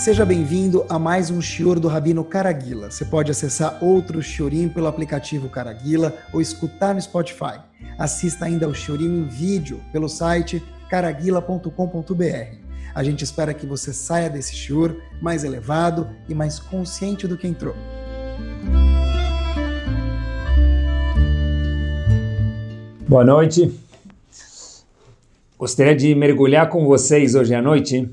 Seja bem-vindo a mais um Shior do Rabino Caraguila. Você pode acessar outro Shiorim pelo aplicativo Caraguila ou escutar no Spotify. Assista ainda ao Shiorim em vídeo pelo site caraguila.com.br. A gente espera que você saia desse Shior mais elevado e mais consciente do que entrou. Boa noite. Gostaria de mergulhar com vocês hoje à noite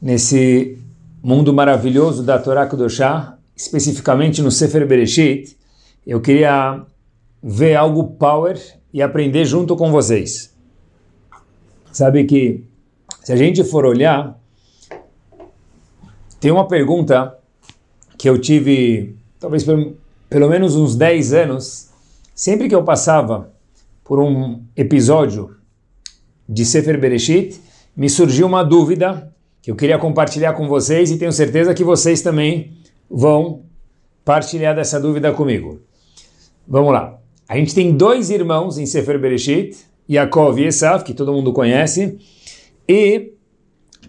nesse mundo maravilhoso da Torá Kudoshá, especificamente no Sefer Bereshit. Eu queria ver algo power e aprender junto com vocês. Sabe que se a gente for olhar, tem uma pergunta que eu tive, talvez pelo, pelo menos uns 10 anos, sempre que eu passava por um episódio de Sefer Bereshit, me surgiu uma dúvida que eu queria compartilhar com vocês e tenho certeza que vocês também vão partilhar dessa dúvida comigo. Vamos lá. A gente tem dois irmãos em Sefer Bereshit, Yaakov e Esav, que todo mundo conhece, e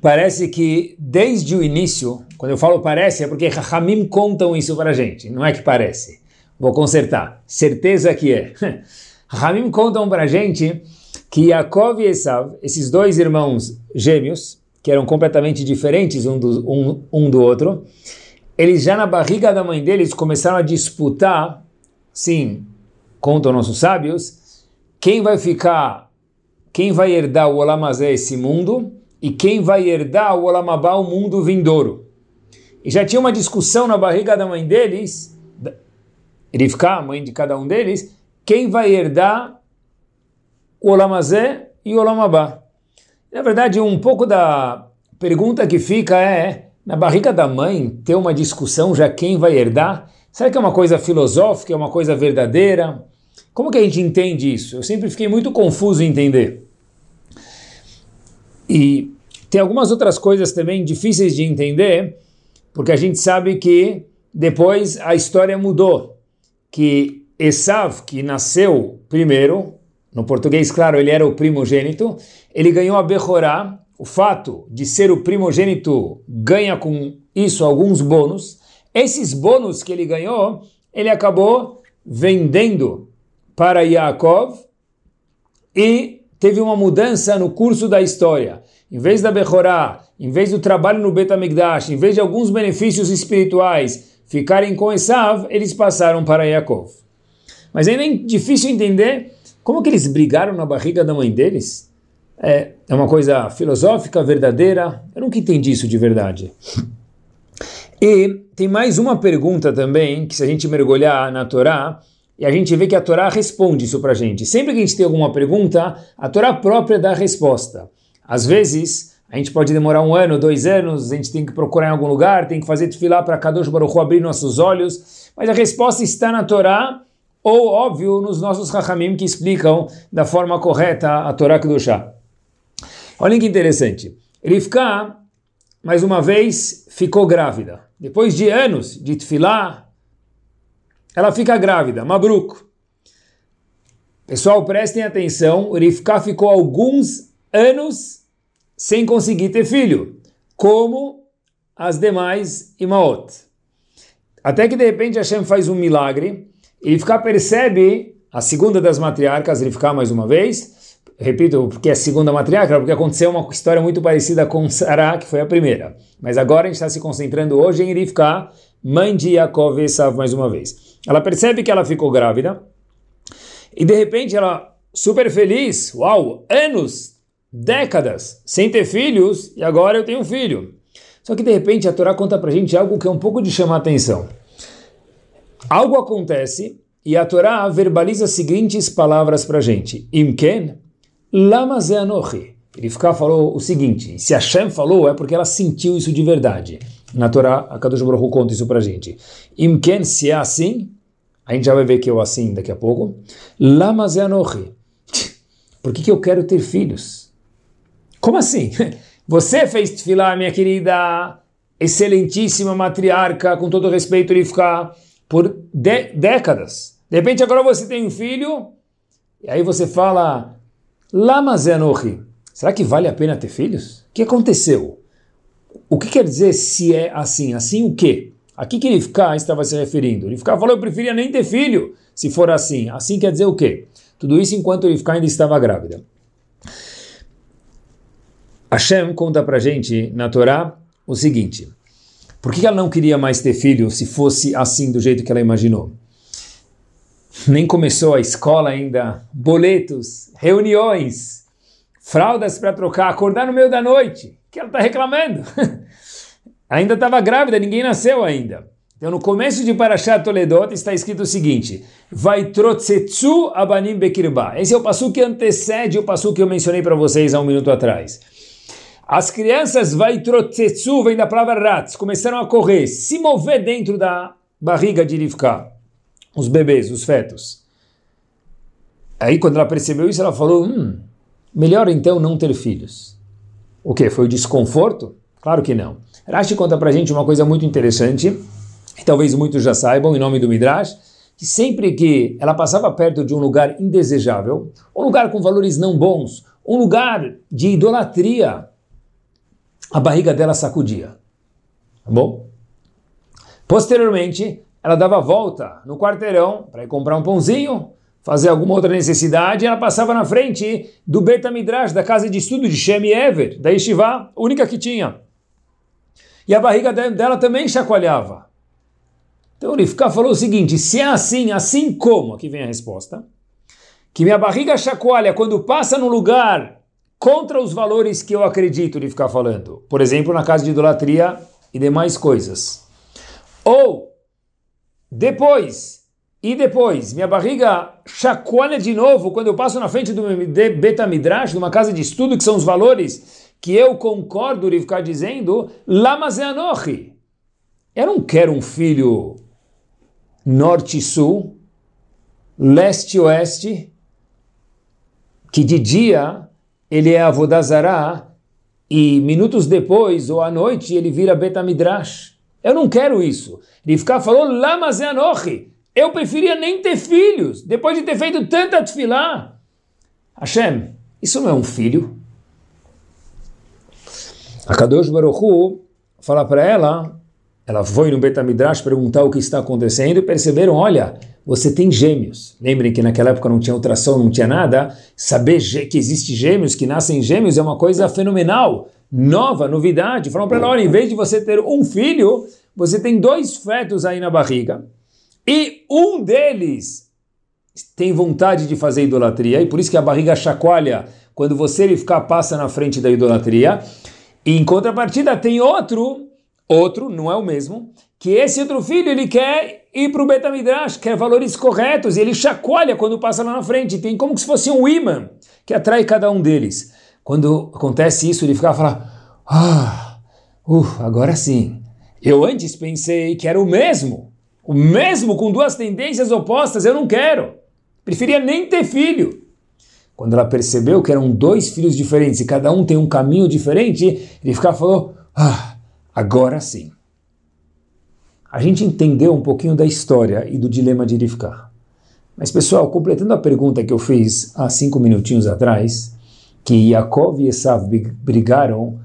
parece que desde o início, quando eu falo parece, é porque Hamim contam isso para gente, não é que parece. Vou consertar. Certeza que é. Hamim contam para gente que Yaakov e Esav, esses dois irmãos gêmeos, que eram completamente diferentes um do, um, um do outro, eles já na barriga da mãe deles começaram a disputar, sim, contam nossos sábios, quem vai ficar, quem vai herdar o Olamazé, esse mundo, e quem vai herdar o Olamabá, o mundo vindouro. E já tinha uma discussão na barriga da mãe deles, Rivka, a mãe de cada um deles, quem vai herdar o Olamazé e o Olamabá. Na verdade, um pouco da pergunta que fica é, na barriga da mãe, ter uma discussão já quem vai herdar? Será que é uma coisa filosófica, é uma coisa verdadeira? Como que a gente entende isso? Eu sempre fiquei muito confuso em entender. E tem algumas outras coisas também difíceis de entender, porque a gente sabe que depois a história mudou. Que Esav, que nasceu primeiro, no português, claro, ele era o primogênito, ele ganhou a Bechorá, o fato de ser o primogênito ganha com isso alguns bônus. Esses bônus que ele ganhou, ele acabou vendendo para Yaakov e teve uma mudança no curso da história. Em vez da Bechorá, em vez do trabalho no Betamigdash, em vez de alguns benefícios espirituais ficarem com Esav, eles passaram para Yaakov. Mas ainda é difícil entender como que eles brigaram na barriga da mãe deles? É, é uma coisa filosófica, verdadeira? Eu nunca entendi isso de verdade. E tem mais uma pergunta também, que se a gente mergulhar na Torá, e a gente vê que a Torá responde isso para a gente. Sempre que a gente tem alguma pergunta, a Torá própria dá a resposta. Às vezes, a gente pode demorar um ano, dois anos, a gente tem que procurar em algum lugar, tem que fazer tefilá para Kadosh Baruch Hu abrir nossos olhos, mas a resposta está na Torá, ou, óbvio, nos nossos Rahamim que explicam da forma correta a Torá Kedushá. Olhem que interessante. Rivka, mais uma vez, ficou grávida. Depois de anos de tefilá, ela fica grávida, Mabruk. Pessoal, prestem atenção, Rivka ficou alguns anos sem conseguir ter filho, como as demais Imaot. Até que de repente Hashem faz um milagre ele ficar percebe a segunda das matriarcas, ficar mais uma vez, repito, porque é a segunda matriarca, porque aconteceu uma história muito parecida com Sarah, que foi a primeira. Mas agora a gente está se concentrando hoje em Rivka, mãe de Yaakov e Esav, mais uma vez. Ela percebe que ela ficou grávida, e de repente ela, super feliz, uau, anos, décadas, sem ter filhos, e agora eu tenho um filho. Só que de repente a Torá conta pra gente algo que é um pouco de chamar atenção. Algo acontece e a Torá verbaliza as seguintes palavras para gente. Imken, lama zeanochi. Ele falou o seguinte, se Hashem falou é porque ela sentiu isso de verdade. Na Torá, a Kadosh Baruch Hu conta isso para a gente. Imken, se é assim, a gente já vai ver que é o assim daqui a pouco. Lama zeanochi. Por que, que eu quero ter filhos? Como assim? Você fez tefilá, minha querida, excelentíssima matriarca, com todo respeito, ele ficar por décadas. De repente agora você tem um filho, e aí você fala, Lama Zenochi, será que vale a pena ter filhos? O que aconteceu? O que quer dizer se é assim? Assim o quê? A que, que Rivka estava se referindo? Rivka falou, eu preferia nem ter filho, se for assim. Assim quer dizer o quê? Tudo isso enquanto Rivka ainda estava grávida. Hashem conta pra gente na Torá o seguinte, por que ela não queria mais ter filho se fosse assim, do jeito que ela imaginou? Nem começou a escola ainda, boletos, reuniões, fraldas para trocar, acordar no meio da noite, que ela está reclamando. ainda estava grávida, ninguém nasceu ainda. Então, no começo de Parashat Toledot está escrito o seguinte: Vai trotsetsu abanim bekirba. Esse é o passo que antecede o passo que eu mencionei para vocês há um minuto atrás. As crianças vai trotsetsu, vem da palavra rats, começaram a correr, se mover dentro da barriga de Rivka, os bebês, os fetos. Aí, quando ela percebeu isso, ela falou: hum, melhor então não ter filhos. O que? Foi o desconforto? Claro que não. Rashi conta pra gente uma coisa muito interessante, que talvez muitos já saibam, em nome do Midrash, que sempre que ela passava perto de um lugar indesejável, um lugar com valores não bons, um lugar de idolatria, a barriga dela sacudia. Tá bom? Posteriormente, ela dava volta no quarteirão para ir comprar um pãozinho, fazer alguma outra necessidade, ela passava na frente do Beta Midrash, da casa de estudo de Shem Ever, da Yeshiva, única que tinha. E a barriga dela também chacoalhava. Então o Rifka falou o seguinte: se é assim, assim como? Aqui vem a resposta. Que minha barriga chacoalha quando passa no lugar contra os valores que eu acredito de ficar falando. Por exemplo, na casa de idolatria e demais coisas. Ou, depois, e depois, minha barriga chacoalha de novo quando eu passo na frente do Beta Midrash, numa casa de estudo, que são os valores que eu concordo de ficar dizendo, Lamazeanochi. Eu não quero um filho norte-sul, leste-oeste, que de dia ele é Avodazará e minutos depois ou à noite ele vira Betamidrash. Eu não quero isso. Rivka falou, Lamazeanochi. Eu preferia nem ter filhos, depois de ter feito tanta tefilá. Hashem, isso não é um filho? A Kadosh Baruch fala para ela, ela foi no Betamidrash perguntar o que está acontecendo e perceberam, olha, você tem gêmeos. Lembrem que naquela época não tinha ultrassom, não tinha nada. Saber que existe gêmeos, que nascem gêmeos, é uma coisa fenomenal, nova, novidade. Falam para ela, olha, em vez de você ter um filho, você tem dois fetos aí na barriga. E um deles tem vontade de fazer idolatria, e por isso que a barriga chacoalha quando você ficar passa na frente da idolatria. E em contrapartida tem outro, outro, não é o mesmo, que esse outro filho ele quer ir para o Betamidrash, quer valores corretos, e ele chacoalha quando passa lá na frente, tem como se fosse um imã que atrai cada um deles. Quando acontece isso, ele fica falar, ah, uh, agora sim. Eu antes pensei que era o mesmo, o mesmo com duas tendências opostas, eu não quero. Preferia nem ter filho. Quando ela percebeu que eram dois filhos diferentes e cada um tem um caminho diferente, ele fica falou, ah, agora sim a gente entendeu um pouquinho da história e do dilema de Rivka. Mas pessoal, completando a pergunta que eu fiz há cinco minutinhos atrás, que Yaakov e Esav brigaram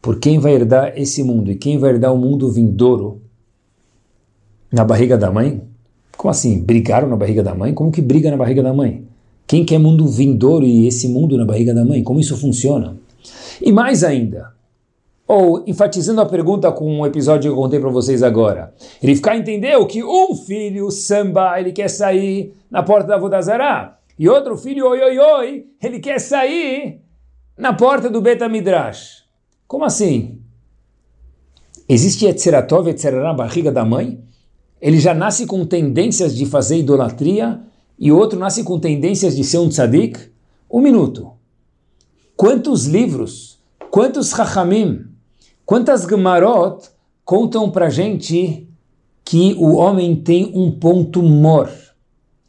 por quem vai herdar esse mundo e quem vai herdar o mundo vindouro na barriga da mãe? Como assim? Brigaram na barriga da mãe? Como que briga na barriga da mãe? Quem quer mundo vindouro e esse mundo na barriga da mãe? Como isso funciona? E mais ainda, ou enfatizando a pergunta com um episódio que eu contei para vocês agora. Ele ficar entendeu que um filho, samba, ele quer sair na porta da Vodazará, e outro filho, oi, oi, oi, ele quer sair na porta do Beta Midrash. Como assim? Existe Etzeratov, Etzerará na barriga da mãe? Ele já nasce com tendências de fazer idolatria e outro nasce com tendências de ser um tzadik? Um minuto. Quantos livros, quantos hachamim Quantas Gemarot contam para gente que o homem tem um ponto mor,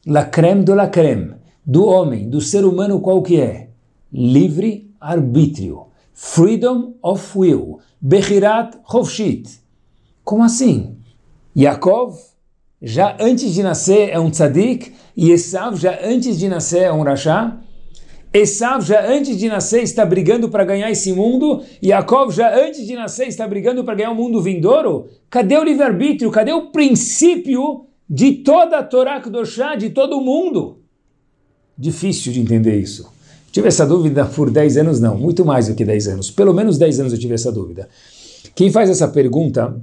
la creme de la creme, do homem, do ser humano qual que é? Livre arbítrio, freedom of will, bechirat chovshit. Como assim? Yaakov, já antes de nascer, é um tzadik, e Esav, já antes de nascer, é um rachá? Esav já antes de nascer está brigando para ganhar esse mundo, Yaakov já antes de nascer está brigando para ganhar o mundo vindouro? Cadê o livre-arbítrio? Cadê o princípio de toda a Torá Kedoshá, de todo o mundo? Difícil de entender isso. Tive essa dúvida por 10 anos, não, muito mais do que 10 anos. Pelo menos 10 anos eu tive essa dúvida. Quem faz essa pergunta,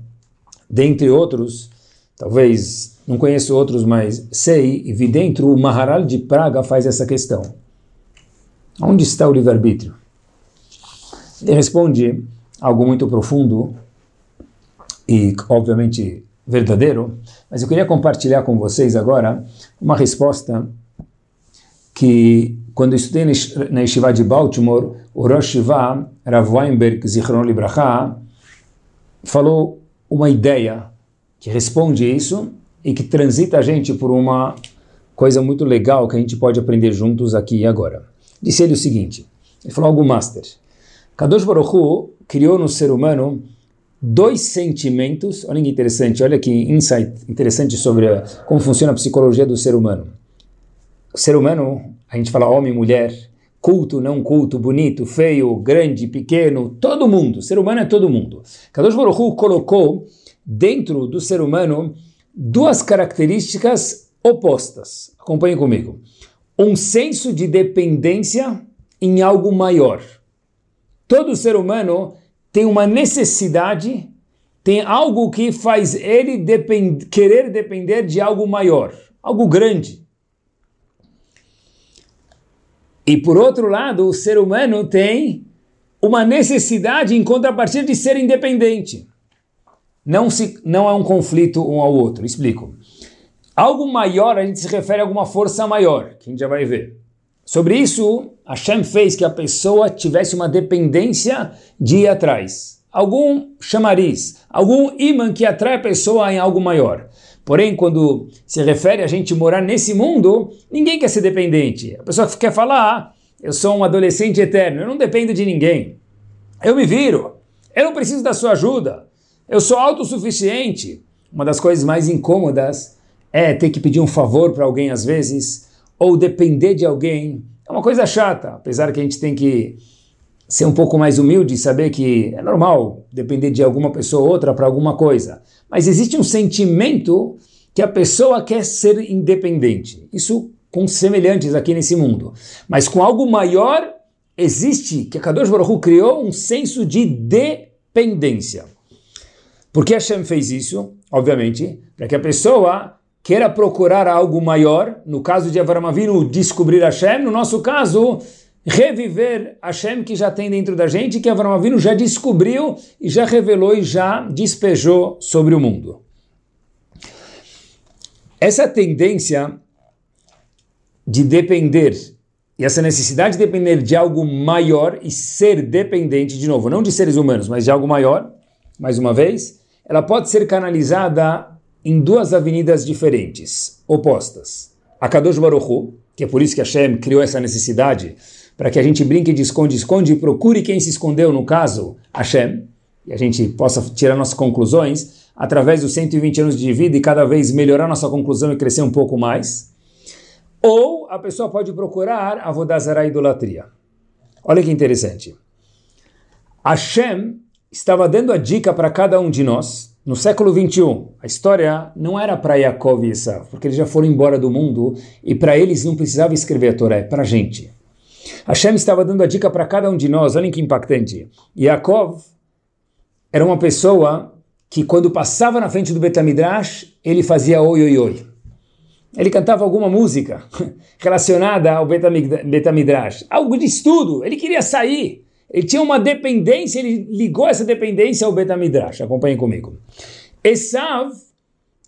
dentre outros, talvez não conheço outros, mas sei, e vi dentro, o Maharal de Praga faz essa questão. Onde está o livre-arbítrio? Ele responde algo muito profundo e, obviamente, verdadeiro, mas eu queria compartilhar com vocês agora uma resposta que quando eu estudei na Yeshiva de Baltimore, o Rosh Shiva, Rav Weinberg, Zichron Libraha, falou uma ideia que responde isso e que transita a gente por uma coisa muito legal que a gente pode aprender juntos aqui e agora. Disse ele o seguinte, ele falou algo master. Kadosh Baruch Hu criou no ser humano dois sentimentos, olha que interessante, olha que insight interessante sobre como funciona a psicologia do ser humano. O ser humano a gente fala homem, mulher, culto, não culto, bonito, feio, grande, pequeno, todo mundo. Ser humano é todo mundo. Kadosh Baruch Hu colocou dentro do ser humano duas características opostas. Acompanhe comigo. Um senso de dependência em algo maior. Todo ser humano tem uma necessidade, tem algo que faz ele depend querer depender de algo maior, algo grande. E por outro lado, o ser humano tem uma necessidade em contrapartida de ser independente. Não, se, não é um conflito um ao outro. Explico. Algo maior, a gente se refere a alguma força maior, que a gente já vai ver. Sobre isso, Hashem fez que a pessoa tivesse uma dependência de ir atrás. Algum chamariz, algum imã que atrai a pessoa em algo maior. Porém, quando se refere a gente morar nesse mundo, ninguém quer ser dependente. A pessoa quer falar, ah, eu sou um adolescente eterno, eu não dependo de ninguém. Eu me viro, eu não preciso da sua ajuda. Eu sou autossuficiente. Uma das coisas mais incômodas é ter que pedir um favor para alguém às vezes, ou depender de alguém. É uma coisa chata, apesar que a gente tem que ser um pouco mais humilde e saber que é normal depender de alguma pessoa ou outra para alguma coisa. Mas existe um sentimento que a pessoa quer ser independente. Isso com semelhantes aqui nesse mundo. Mas com algo maior, existe, que a Kadosh Baruch criou um senso de dependência. Por que Hashem fez isso? Obviamente, para que a pessoa queira procurar algo maior, no caso de Avram Avinu, descobrir Hashem, no nosso caso, reviver Hashem que já tem dentro da gente, que Avram Avinu já descobriu e já revelou e já despejou sobre o mundo. Essa tendência de depender e essa necessidade de depender de algo maior e ser dependente, de novo, não de seres humanos, mas de algo maior, mais uma vez, ela pode ser canalizada em duas avenidas diferentes, opostas. A Kadosh Baruch Hu, que é por isso que Hashem criou essa necessidade para que a gente brinque de esconde-esconde e procure quem se escondeu, no caso, Hashem, e a gente possa tirar nossas conclusões através dos 120 anos de vida e cada vez melhorar nossa conclusão e crescer um pouco mais. Ou a pessoa pode procurar a Vodazara idolatria. Olha que interessante. Hashem estava dando a dica para cada um de nós no século 21. A história não era para Yaakov e Esav, porque eles já foram embora do mundo e para eles não precisava escrever a Torá, é para a gente. Hashem estava dando a dica para cada um de nós, olhem que impactante. Yaakov era uma pessoa que quando passava na frente do Betamidrash, ele fazia oi, oi, oi. Ele cantava alguma música relacionada ao Betamidrash, algo de estudo, ele queria sair. Ele tinha uma dependência, ele ligou essa dependência ao Betamidrash. Acompanhem comigo. Esav,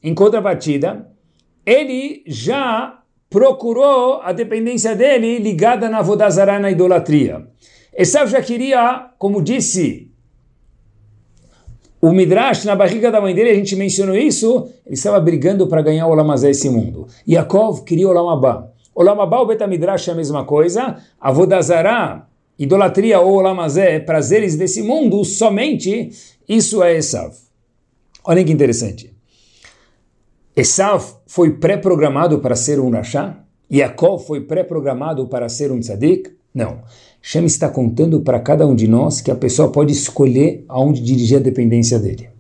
em contrapartida, ele já procurou a dependência dele ligada na Vodazara, na idolatria. Esav já queria, como disse o Midrash, na barriga da mãe dele, a gente mencionou isso, ele estava brigando para ganhar o Olamazé esse mundo. Yaakov queria o Olamabá. Olamabá, o Betamidrash é a mesma coisa. A Vodazara, idolatria ou Olamazé, prazeres desse mundo, somente isso é Esav. Olhem que interessante. Esav foi pré-programado para ser um Rasha, Yaakov foi pré-programado para ser um tzadik, Não. Hashem está contando para cada um de nós que a pessoa pode escolher aonde dirigir a dependência dele.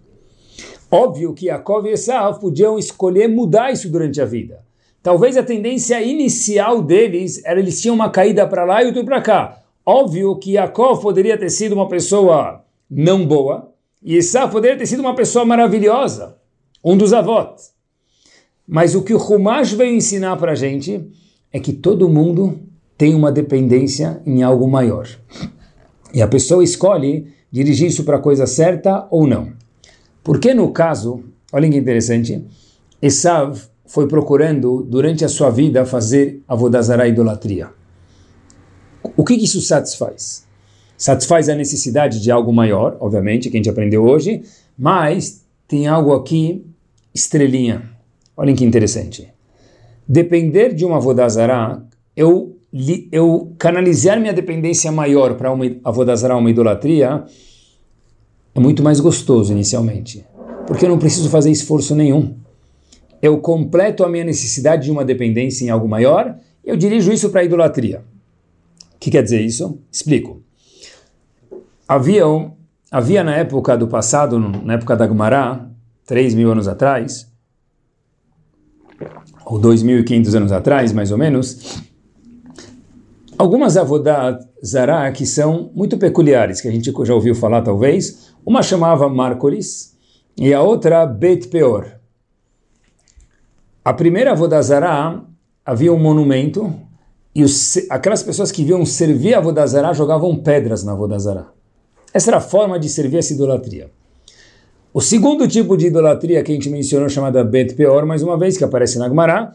Óbvio que Yaakov e Esav podiam escolher mudar isso durante a vida. Talvez a tendência inicial deles era eles tinham uma caída para lá e outra para cá. Óbvio que Yaakov poderia ter sido uma pessoa não boa e Esav poderia ter sido uma pessoa maravilhosa, um dos avós. Mas o que o Humash veio ensinar para a gente é que todo mundo tem uma dependência em algo maior. E a pessoa escolhe dirigir isso para a coisa certa ou não. Porque no caso, olha que interessante, Esav foi procurando durante a sua vida fazer a vodazara idolatria. O que isso satisfaz? Satisfaz a necessidade de algo maior, obviamente, que a gente aprendeu hoje, mas tem algo aqui, estrelinha. Olhem que interessante. Depender de uma vodazara, eu, eu canalizar minha dependência maior para uma avodazara, uma idolatria, é muito mais gostoso inicialmente, porque eu não preciso fazer esforço nenhum. Eu completo a minha necessidade de uma dependência em algo maior, eu dirijo isso para a idolatria. O que quer dizer isso? Explico. Havia, havia na época do passado, na época da Gumará, 3 mil anos atrás, ou 2.500 anos atrás, mais ou menos, algumas avodat zará que são muito peculiares, que a gente já ouviu falar talvez, uma chamava Márcolis e a outra Bet Peor. A primeira Vodazará havia um monumento e os, aquelas pessoas que viam servir a Vodazará jogavam pedras na Vodazará. Essa era a forma de servir essa idolatria. O segundo tipo de idolatria que a gente mencionou, chamada Bet Peor, mais uma vez, que aparece na Agmará.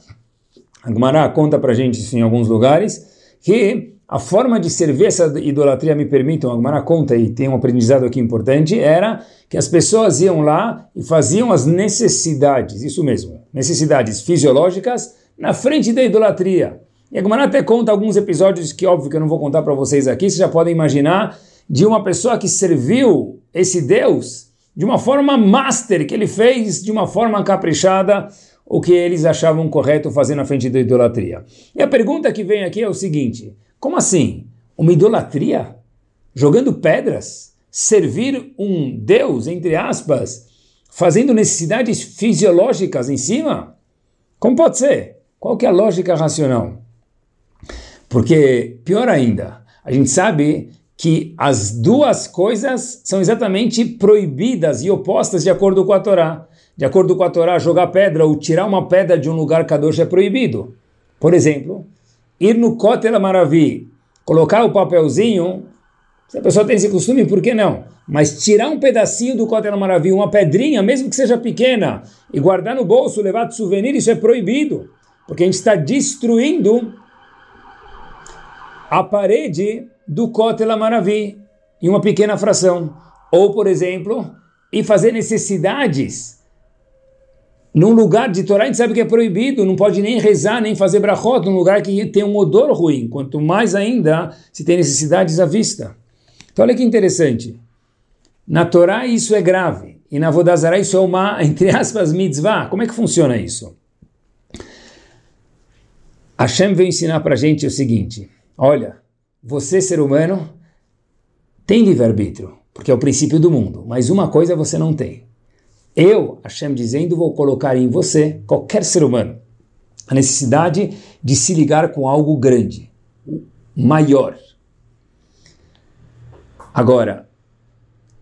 A Agmará conta pra gente isso em alguns lugares, que a forma de servir essa idolatria, me permitam, Agmará conta e tem um aprendizado aqui importante, era que as pessoas iam lá e faziam as necessidades, isso mesmo, necessidades fisiológicas, na frente da idolatria. E Agmará até conta alguns episódios que, óbvio, que eu não vou contar para vocês aqui, vocês já podem imaginar, de uma pessoa que serviu esse Deus de uma forma master, que ele fez de uma forma caprichada, o que eles achavam correto fazer na frente da idolatria. E a pergunta que vem aqui é o seguinte, como assim? Uma idolatria? Jogando pedras? Servir um Deus, entre aspas, fazendo necessidades fisiológicas em cima? Como pode ser? Qual que é a lógica racional? Porque, pior ainda, a gente sabe que as duas coisas são exatamente proibidas e opostas de acordo com a Torá. De acordo com a Torá, jogar pedra ou tirar uma pedra de um lugar kadosh é proibido. Por exemplo, ir no Kotel Maravi, colocar o papelzinho, se a pessoa tem esse costume, por que não? Mas tirar um pedacinho do Kotel Maravi, uma pedrinha, mesmo que seja pequena, e guardar no bolso, levar de souvenir, isso é proibido. Porque a gente está destruindo a parede do Kotel Maravi em uma pequena fração. Ou, por exemplo, e fazer necessidades num lugar de Torá, a gente sabe que é proibido, não pode nem rezar, nem fazer brachot, num lugar que tem um odor ruim, quanto mais ainda se tem necessidades à vista. Então olha que interessante. Na Torá isso é grave, e na Vodazara isso é uma, entre aspas, mitzvah. Como é que funciona isso? Hashem veio ensinar para a gente o seguinte, olha, você ser humano tem livre-arbítrio, porque é o princípio do mundo, mas uma coisa você não tem. Eu, Hashem dizendo, vou colocar em você, qualquer ser humano, a necessidade de se ligar com algo grande, maior. Agora,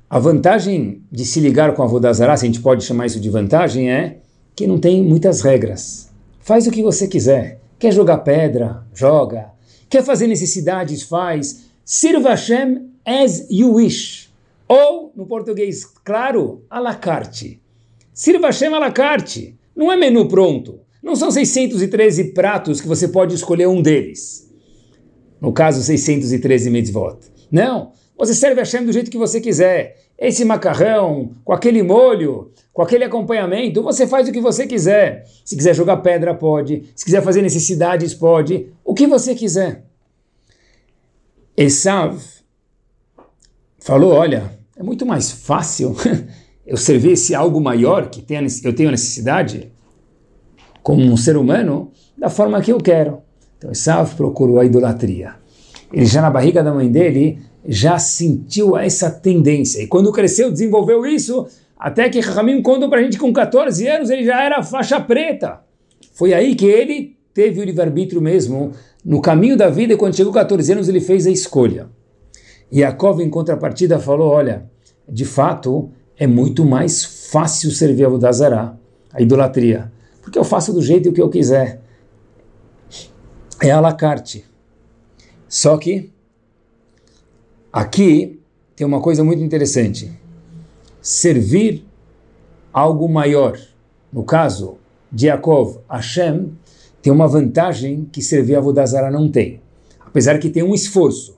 a vantagem de se ligar com a Vodazara, se a gente pode chamar isso de vantagem, é que não tem muitas regras. Faz o que você quiser. Quer jogar pedra? Joga. Quer fazer necessidades? Faz. Sirva Hashem as you wish. Ou, no português claro, à la carte. Sirva Hashem à la carte. Não é menu pronto. Não são 613 pratos que você pode escolher um deles. No caso, 613 mitzvot. Não. Você serve Hashem do jeito que você quiser. Esse macarrão, com aquele molho, com aquele acompanhamento, você faz o que você quiser. Se quiser jogar pedra, pode. Se quiser fazer necessidades, pode. O que você quiser. Esav falou: olha, é muito mais fácil eu servisse algo maior que eu tenho necessidade, como um ser humano, da forma que eu quero. Então Esav procurou a idolatria. ele já na barriga da mãe dele já sentiu essa tendência. E quando cresceu, desenvolveu isso, até que Ramim contou para a gente que com 14 anos ele já era faixa preta. Foi aí que ele teve o livre-arbítrio mesmo, no caminho da vida, e quando chegou 14 anos ele fez a escolha. E Yaakov, em contrapartida, falou, olha, de fato, é muito mais fácil servir a Vodazara, a idolatria, porque eu faço do jeito que eu quiser. É a la carte. Só que aqui tem uma coisa muito interessante. Servir algo maior. No caso de Yaakov, Hashem tem uma vantagem que servir a Vodazara não tem. Apesar que tem um esforço,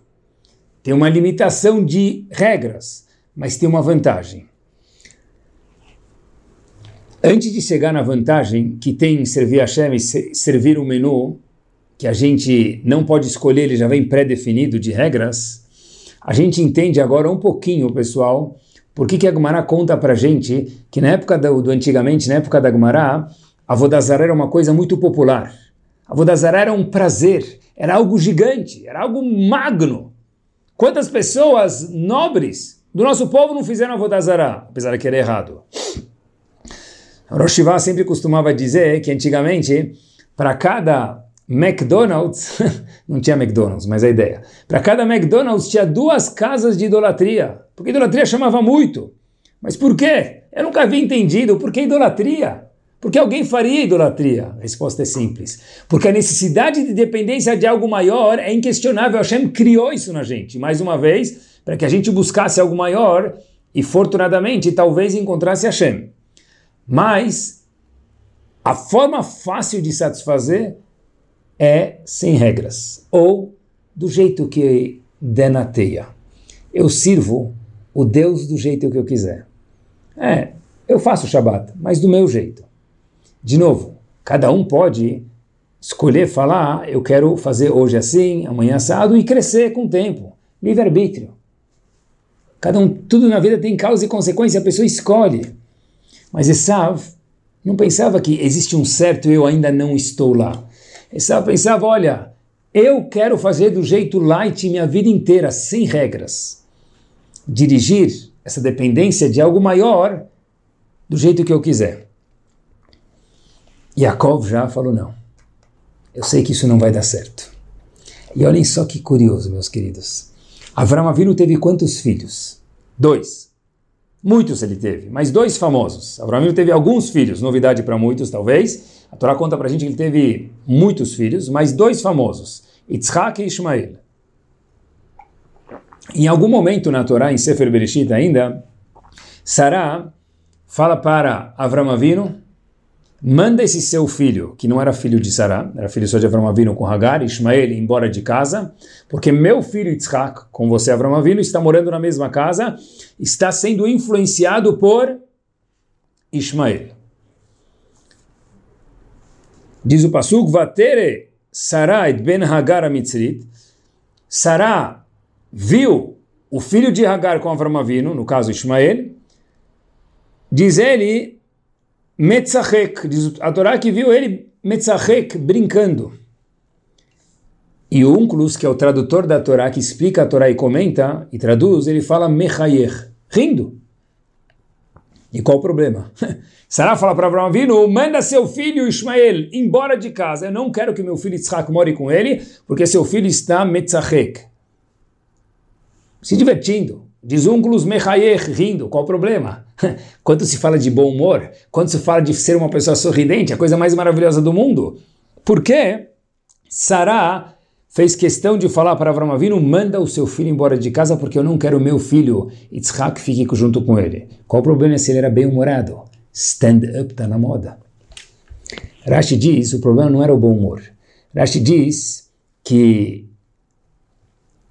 tem uma limitação de regras, mas tem uma vantagem. Antes de chegar na vantagem que tem em servir a Hashem e servir o menu, que a gente não pode escolher, ele já vem pré-definido de regras, a gente entende agora um pouquinho, pessoal, por que, que a Gemara conta para gente que na época do, do, antigamente, na época da Gemara, a Vodazara era uma coisa muito popular. A Vodazara era um prazer, era algo gigante, era algo magno. Quantas pessoas nobres do nosso povo não fizeram a Vodazara, apesar de que era errado? Rosh sempre costumava dizer que antigamente, para cada McDonald's, não tinha McDonald's, mas a ideia. Para cada McDonald's tinha duas casas de idolatria, porque idolatria chamava muito. Mas por quê? Eu nunca havia entendido por que idolatria. Por que alguém faria idolatria? A resposta é simples. Porque a necessidade de dependência de algo maior é inquestionável. Hashem criou isso na gente. Mais uma vez, para que a gente buscasse algo maior e, fortunadamente, talvez encontrasse Hashem. Mas a forma fácil de satisfazer é sem regras, ou do jeito que der na teia. Eu sirvo o Deus do jeito que eu quiser. É, eu faço Shabat, mas do meu jeito. De novo, cada um pode escolher falar, eu quero fazer hoje assim, amanhã assado, e crescer com o tempo. Livre-arbítrio. Cada um, tudo na vida tem causa e consequência, a pessoa escolhe. Mas Esav não pensava que existe um certo eu ainda não estou lá. Esav pensava, olha, eu quero fazer do jeito light minha vida inteira, sem regras. Dirigir essa dependência de algo maior do jeito que eu quiser. Yaakov já falou não. Eu sei que isso não vai dar certo. E olhem só que curioso, meus queridos. Avram Avinu teve quantos filhos? Dois. Muitos ele teve, mas dois famosos. Avram teve alguns filhos, novidade para muitos talvez, a Torá conta para a gente que ele teve muitos filhos, mas dois famosos, Yitzhak e Ismael. Em algum momento na Torá, em Sefer Bereshit ainda, Sará fala para Avram Avinu, manda esse seu filho, que não era filho de Sará, era filho só de Avram Avinu com Hagar, Ismael, embora de casa, porque meu filho Yitzhak, com você Avram Avinu, está morando na mesma casa, está sendo influenciado por Ismael. Diz o Pasuk, Vatere Sarah et ben Hagar a Mitzrit. Sarah viu o filho de Hagar com Avram Avinu, no caso Ismael. Diz ele, Metzachek, diz a Torá que viu ele Metzachek brincando. E o Unclus, que é o tradutor da Torá, que explica a Torá e comenta e traduz, ele fala Mechayer, rindo. E qual o problema? Sarah fala para Abraão Avinu, manda seu filho Ismael embora de casa. Eu não quero que meu filho Yitzhak more com ele, porque seu filho está metzachek. Se divertindo. Diz Unculus Mechayer, rindo. Qual o problema? Quando se fala de bom humor, quando se fala de ser uma pessoa sorridente, a coisa mais maravilhosa do mundo. Por quê? Sarah fez questão de falar para Avram Avinu, manda o seu filho embora de casa porque eu não quero meu filho Yitzhak fique junto com ele. Qual o problema se ele era bem-humorado? stand-up está na moda. Rashi diz, o problema não era o bom humor. Rashi diz que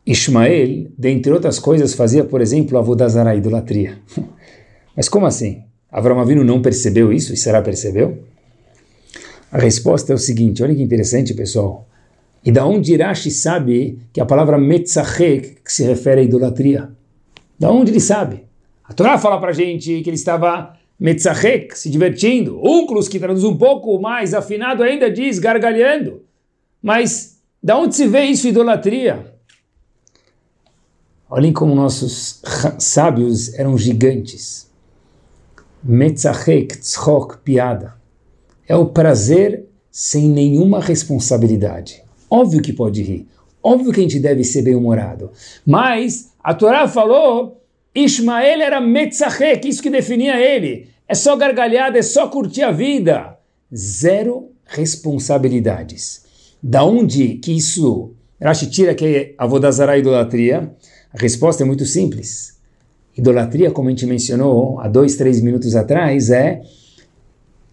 Ismael, dentre outras coisas, fazia, por exemplo, a vodazara, a idolatria. Mas como assim? Avram Avinu não percebeu isso e será percebeu? A resposta é o seguinte, olha que interessante, pessoal. E da onde Rashi sabe que a palavra metzachek que se refere à idolatria? Da onde ele sabe? A Torá fala para gente que ele estava Metzachek, se divertindo. Unclus, que traduz um pouco mais afinado, ainda diz gargalhando. Mas da onde se vê isso, idolatria? Olhem como nossos sábios eram gigantes. Metzachek, tzchok, piada. É o prazer sem nenhuma responsabilidade. Óbvio que pode rir. Óbvio que a gente deve ser bem-humorado. Mas a Torá falou, Ismael era Metzachek, isso que definia ele. É só gargalhada, é só curtir a vida. Zero responsabilidades. Da onde que isso Rashi tira que é avodazara idolatria? A resposta é muito simples. Idolatria, como a gente mencionou há dois, três minutos atrás, é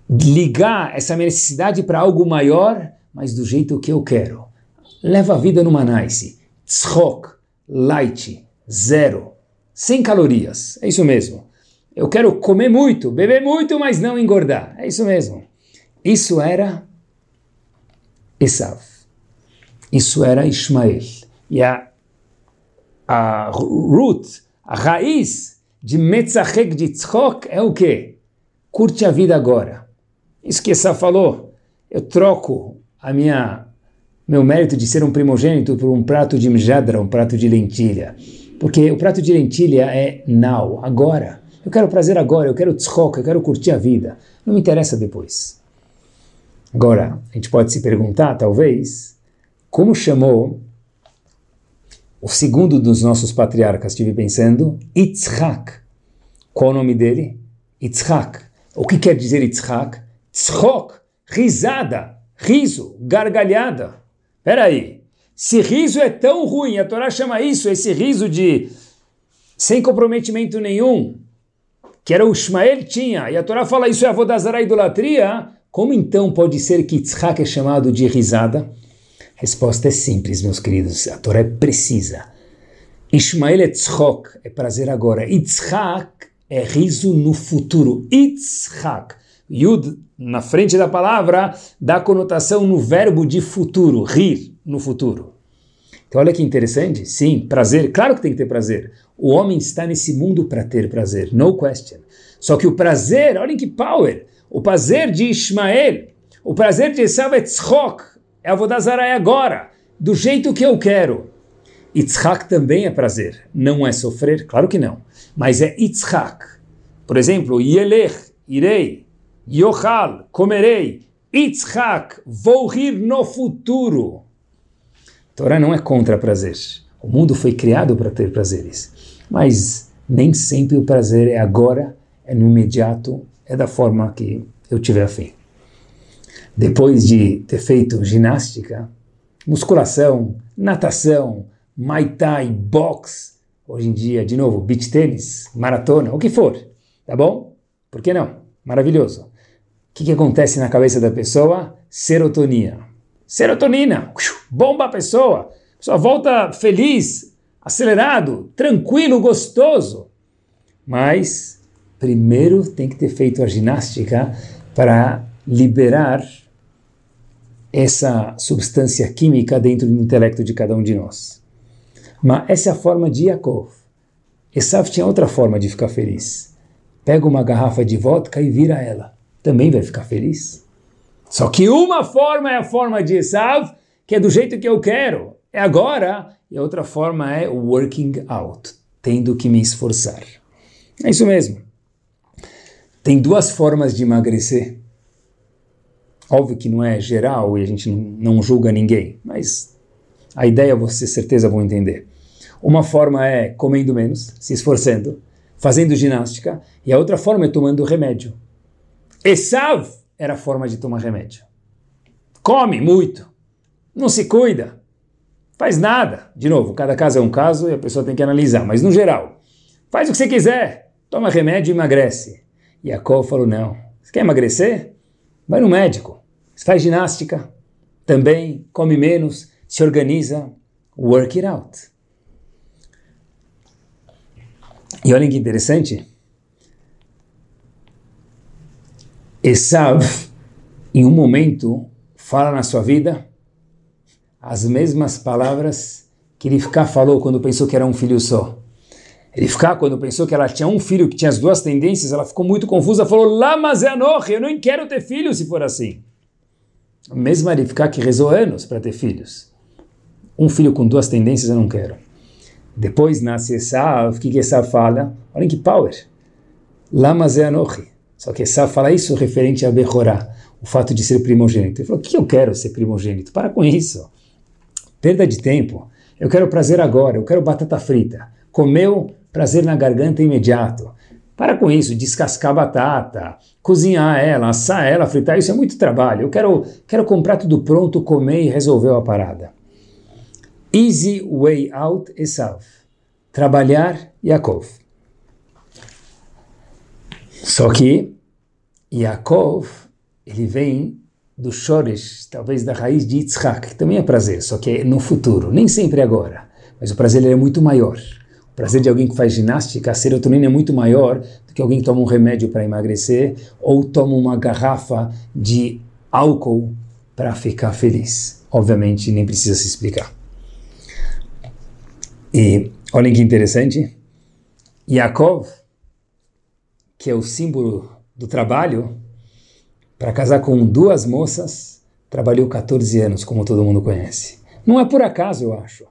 ligar essa necessidade para algo maior, mas do jeito que eu quero. Leva a vida numa nice. Tzchok, light, zero, sem calorias. É isso mesmo. Eu quero comer muito, beber muito, mas não engordar. É isso mesmo. Isso era Esav. Isso era Ismael. E a a root, a raiz de Metzachek de Tzchok é o quê? Curte a vida agora. Isso que Essa falou. Eu troco a minha meu mérito de ser um primogênito por um prato de mjadra, um prato de lentilha. Porque o prato de lentilha é now, agora. Eu quero prazer agora, eu quero tzchok, eu quero curtir a vida. Não me interessa depois. Agora, a gente pode se perguntar, talvez, como chamou o segundo dos nossos patriarcas, estive pensando, Yitzhak. Qual o nome dele? Yitzhak. O que quer dizer Yitzhak? Tzchok, risada, riso, gargalhada. Peraí, se riso é tão ruim, a Torá chama isso, esse riso de sem comprometimento nenhum, que era o Ismael tinha, e a Torá fala isso é a idolatria, como então pode ser que Yitzhak é chamado de risada? Resposta é simples, meus queridos. A Torá é precisa. Ishmael é tzchok, é prazer agora. Itzhak é riso no futuro. Itzhak. Yud, na frente da palavra, dá conotação no verbo de futuro, rir no futuro. Então olha que interessante. Sim, prazer. Claro que tem que ter prazer. O homem está nesse mundo para ter prazer. No question. Só que o prazer, olhem que power. O prazer de Ismael, o prazer de Esav é tzchok é Avodazara é agora, do jeito que eu quero. Yitzhak também é prazer, não é sofrer? Claro que não. Mas é Yitzhak. Por exemplo, Yelech, irei. Yochal, comerei. Yitzhak, vou rir no futuro. Torá não é contra prazer. O mundo foi criado para ter prazeres. Mas nem sempre o prazer é agora, é no imediato, é da forma que eu tiver a fim depois de ter feito ginástica, musculação, natação, muay thai, boxe, hoje em dia, de novo, beach tênis, maratona, o que for, tá bom? Por que não? Maravilhoso. O que, que acontece na cabeça da pessoa? Serotonina. Serotonina, bomba a pessoa, a pessoa volta feliz, acelerado, tranquilo, gostoso. Mas primeiro tem que ter feito a ginástica para liberar essa substância química dentro do intelecto de cada um de nós. Mas essa é a forma de Yaakov. Esav tinha outra forma de ficar feliz. Pega uma garrafa de vodka e vira ela. Também vai ficar feliz. Só que uma forma é a forma de Esav, que é do jeito que eu quero, é agora, e a outra forma é working out, tendo que me esforçar. É isso mesmo. Tem duas formas de emagrecer. Óbvio que não é geral e a gente não julga ninguém, mas a ideia você certeza vão entender. Uma forma é comendo menos, se esforçando, fazendo ginástica, e a outra forma é tomando remédio. Esav era a forma de tomar remédio. Come muito, não se cuida, faz nada. De novo, cada caso é um caso e a pessoa tem que analisar, mas no geral, faz o que você quiser, toma remédio e emagrece. E a Col falou: não, você quer emagrecer? Vai no médico faz ginástica, também come menos, se organiza, work it out. E olhem que interessante, Esav, em um momento, fala na sua vida as mesmas palavras que ficar falou quando pensou que era um filho só. Ficar quando pensou que ela tinha um filho que tinha as duas tendências, ela ficou muito confusa, falou: Lama eu não quero ter filho se for assim. Mesmo ele ficar que rezou anos para ter filhos. Um filho com duas tendências eu não quero. Depois nasce Esav, o que, que Esav fala? Olhem que power. Lama Zeanochi. Só que Esav fala isso referente a Bechorá, o fato de ser primogênito. Ele falou, o que eu quero ser primogênito? Para com isso. Perda de tempo. Eu quero prazer agora, eu quero batata frita. Comeu, prazer na garganta imediato. Para com isso, descascar batata, cozinhar ela, assar ela, fritar, isso é muito trabalho. Eu quero, quero comprar tudo pronto, comer e resolver a parada. Easy way out, Esav. Trabalhar, Yaakov. Só que Yaakov, ele vem do Shoresh, talvez da raiz de Yitzhak, que também é prazer, só que é no futuro, nem sempre agora. Mas o prazer é muito maior. O prazer de alguém que faz ginástica, a serotonina é muito maior do que alguém que toma um remédio para emagrecer ou toma uma garrafa de álcool para ficar feliz. Obviamente, nem precisa se explicar. E olhem que interessante. Yaakov, que é o símbolo do trabalho, para casar com duas moças, trabalhou 14 anos, como todo mundo conhece. Não é por acaso, eu acho.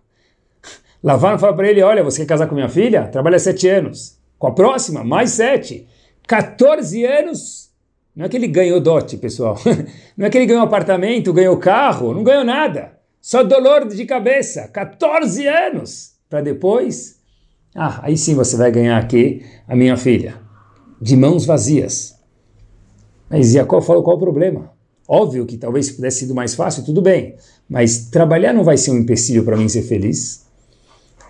Lavan fala para ele: Olha, você quer casar com minha filha? Trabalha sete anos. Com a próxima, mais sete. 14 anos. Não é que ele ganhou dote, pessoal. Não é que ele ganhou apartamento, ganhou carro, não ganhou nada. Só dolor de cabeça. 14 anos. Para depois, ah, aí sim você vai ganhar aqui a minha filha. De mãos vazias. Mas Jacó falou qual o problema? Óbvio que talvez pudesse sido mais fácil, tudo bem. Mas trabalhar não vai ser um empecilho para mim ser feliz.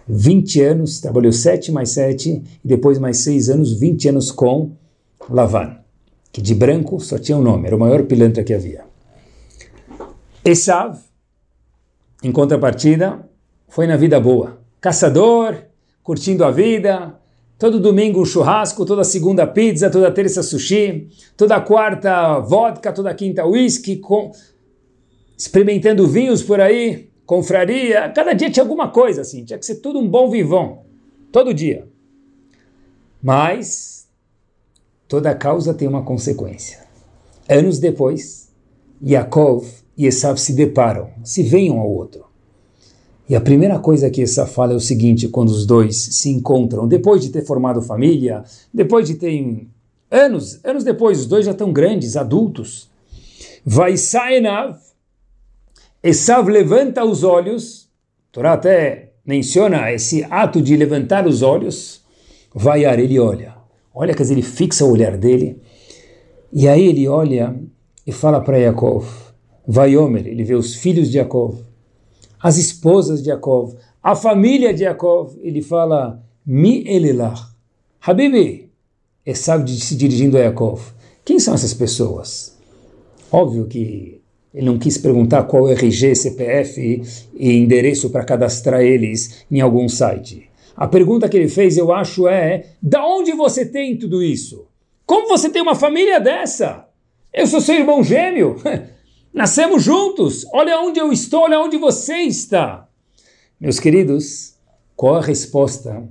20 anos, trabalhou 7 mais 7, e depois mais 6 anos, 20 anos com Lavan, que de branco só tinha um nome, era o maior pilantra que havia. Esav, em contrapartida, foi na vida boa. Caçador, curtindo a vida, todo domingo um churrasco, toda segunda pizza, toda terça sushi, toda quarta vodka, toda quinta whisky, com... experimentando vinhos por aí, confraria, cada dia tinha alguma coisa assim, tinha que ser tudo um bom vivão, todo dia. Mas toda causa tem uma consequência. Anos depois, Yaakov e Esav se deparam, se veem um ao outro. E a primeira coisa que Esav fala é o seguinte, quando os dois se encontram, depois de ter formado família, depois de ter anos, anos depois, os dois já estão grandes, adultos. Vai Saenav, Esav levanta os olhos, Torá até menciona esse ato de levantar os olhos, vaiar, ele olha. Olha, quer dizer, ele fixa o olhar dele, e aí ele olha e fala para Yaakov, Vaiomer, ele vê os filhos de Yaakov, as esposas de Yaakov, a família de Yaakov, ele fala, Mi elilach, Habibi, Esav se dirigindo a Yaakov, quem são essas pessoas? Óbvio que ele não quis perguntar qual é RG, CPF e endereço para cadastrar eles em algum site. A pergunta que ele fez, eu acho, é: da onde você tem tudo isso? Como você tem uma família dessa? Eu sou seu irmão gêmeo. Nascemos juntos. Olha onde eu estou, olha onde você está. Meus queridos, qual a resposta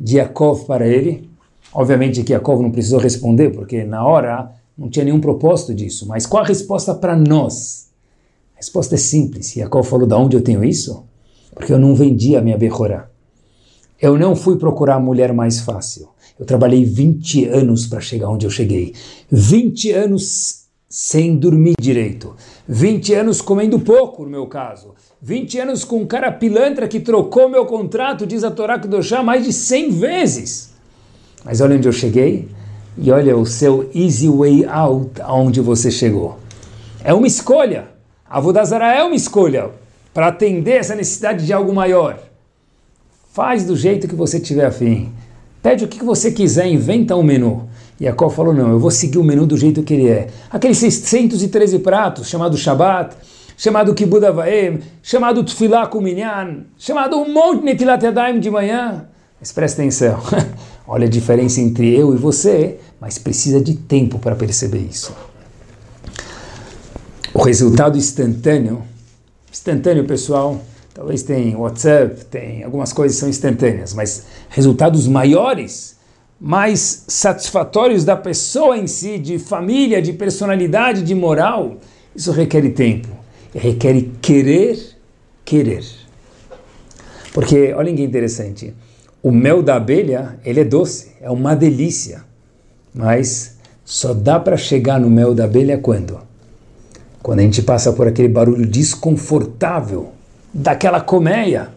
de Yaakov para ele? Obviamente que Yaakov não precisou responder, porque na hora não tinha nenhum propósito disso. Mas qual a resposta para nós? A resposta é simples. Yaakov falou, da onde eu tenho isso? Porque eu não vendi a minha Bechorá. Eu não fui procurar a mulher mais fácil. Eu trabalhei 20 anos para chegar onde eu cheguei. 20 anos sem dormir direito. 20 anos comendo pouco, no meu caso. 20 anos com um cara pilantra que trocou meu contrato, diz a Torá Kedoshá, mais de 100 vezes. Mas olha onde eu cheguei e olha o seu easy way out aonde você chegou. É uma escolha. A Vodazara é uma escolha para atender essa necessidade de algo maior. Faz do jeito que você tiver afim. Pede o que você quiser, inventa um menu. Jacob falou, não, eu vou seguir o menu do jeito que ele é. Aqueles 613 pratos, chamado Shabbat, chamado Kibud Avaim, chamado Tfilah Kuminyan, chamado um monte de Netilat Yadayim de manhã. Mas presta atenção, olha a diferença entre eu e você, mas precisa de tempo para perceber isso o resultado instantâneo, instantâneo pessoal, talvez tem WhatsApp, tem algumas coisas que são instantâneas, mas resultados maiores, mais satisfatórios da pessoa em si, de família, de personalidade, de moral, isso requer tempo, requer querer, querer. Porque, olha que interessante, o mel da abelha, ele é doce, é uma delícia, mas só dá para chegar no mel da abelha quando? Quando a gente passa por aquele barulho desconfortável daquela colmeia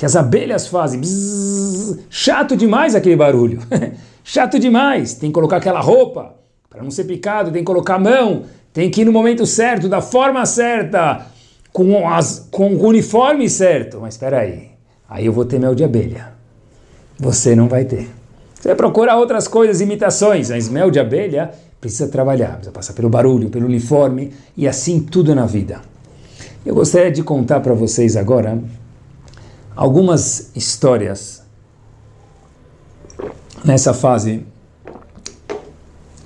que as abelhas fazem. Bzzz, chato demais aquele barulho. chato demais. Tem que colocar aquela roupa para não ser picado, tem que colocar a mão, tem que ir no momento certo, da forma certa, com, as, com o uniforme certo. Mas espera aí, aí eu vou ter mel de abelha. Você não vai ter. Você vai procurar outras coisas, imitações, mas mel de abelha precisa trabalhar, precisa passar pelo barulho, pelo uniforme e assim tudo na vida. Eu gostaria de contar para vocês agora algumas histórias nessa fase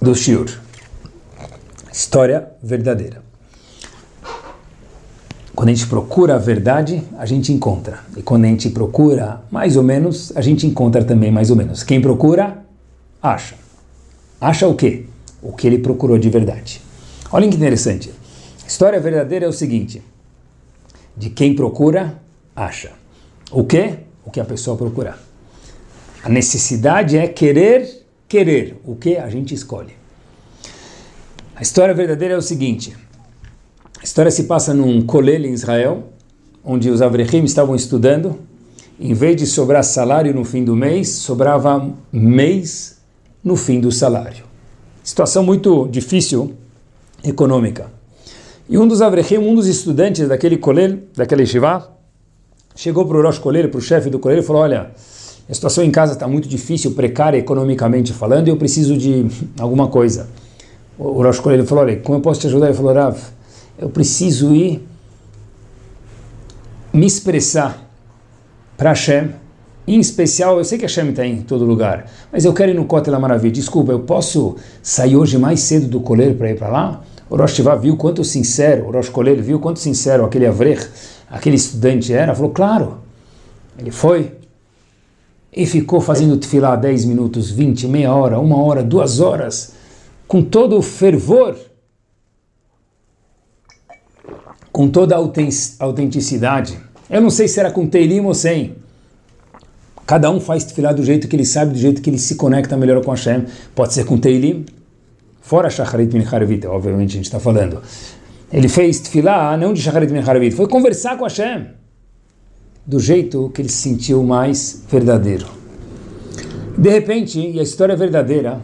do Shiur. História verdadeira. Quando a gente procura a verdade, a gente encontra. E quando a gente procura mais ou menos, a gente encontra também mais ou menos. Quem procura, acha. Acha o quê? O que ele procurou de verdade. Olha que interessante. História verdadeira é o seguinte: de quem procura, acha. O que? O que a pessoa procura. A necessidade é querer, querer. O que a gente escolhe. A história verdadeira é o seguinte: a história se passa num colel em Israel, onde os avrechim estavam estudando. Em vez de sobrar salário no fim do mês, sobrava mês no fim do salário. Situação muito difícil econômica. E um dos avrechim, um dos estudantes daquele colel, daquele yeshiva, chegou para o Rosh Colel, para o chefe do colel, e falou, olha, a situação em casa está muito difícil, precária economicamente falando, e eu preciso de alguma coisa. O Rosh Colel falou, olha, como eu posso te ajudar? Ele falou, Rav, eu preciso ir me expressar para Hashem, em especial, eu sei que Hashem está em todo lugar, mas eu quero ir no Kotel Maravilha. Desculpa, eu posso sair hoje mais cedo do colher para ir para lá? O Rosh Tivá viu quanto sincero, o Rosh Colher viu quanto sincero aquele Avrech, aquele estudante era, falou, claro. Ele foi e ficou fazendo tefilá 10 minutos, 20, meia hora, uma hora, duas horas, com todo o fervor com toda a autenticidade. Eu não sei se era com Teilim ou sem. Cada um faz tefilá do jeito que ele sabe, do jeito que ele se conecta melhor com Hashem. Pode ser com Teilim, fora Shacharit Min Harvit, obviamente a gente está falando. Ele fez tefilá não de Shacharit Min Harvit, foi conversar com Hashem do jeito que ele se sentiu mais verdadeiro. De repente, e a história é verdadeira,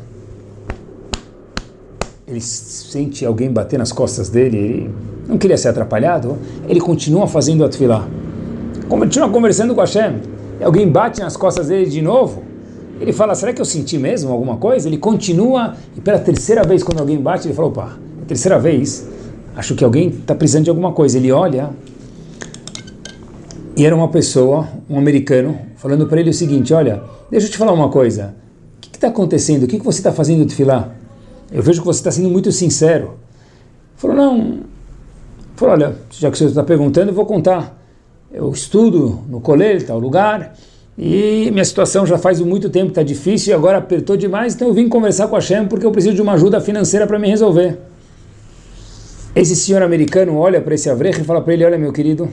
ele sente alguém bater nas costas dele, ele não queria ser atrapalhado, ele continua fazendo a tefilá. Continua conversando com Hashem. E alguém bate nas costas dele de novo. Ele fala, será que eu senti mesmo alguma coisa? Ele continua, e pela terceira vez, quando alguém bate, ele fala, opa, é terceira vez, acho que alguém está precisando de alguma coisa. Ele olha, e era uma pessoa, um americano, falando para ele o seguinte, olha, deixa eu te falar uma coisa, o que está acontecendo? O que, que você está fazendo de filar? Eu vejo que você está sendo muito sincero. Falou, não, Falou, olha, já que você está perguntando, eu vou contar. Eu estudo no colégio, tal lugar, e minha situação já faz muito tempo, está difícil e agora apertou demais, então eu vim conversar com a Shem porque eu preciso de uma ajuda financeira para me resolver. Esse senhor americano olha para esse avrejo e fala para ele, olha meu querido,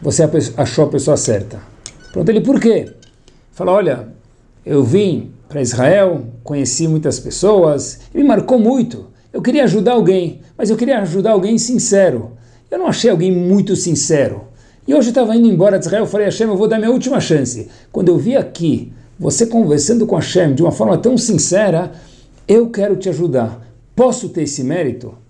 você achou a pessoa certa. Pergunta ele, por quê? Fala, olha, eu vim para Israel, conheci muitas pessoas, me marcou muito. Eu queria ajudar alguém, mas eu queria ajudar alguém sincero. Eu não achei alguém muito sincero. E hoje estava indo embora de Israel, eu falei, Hashem, eu vou dar minha última chance. Quando eu vi aqui, você conversando com Hashem de uma forma tão sincera, eu quero te ajudar. Posso ter esse mérito?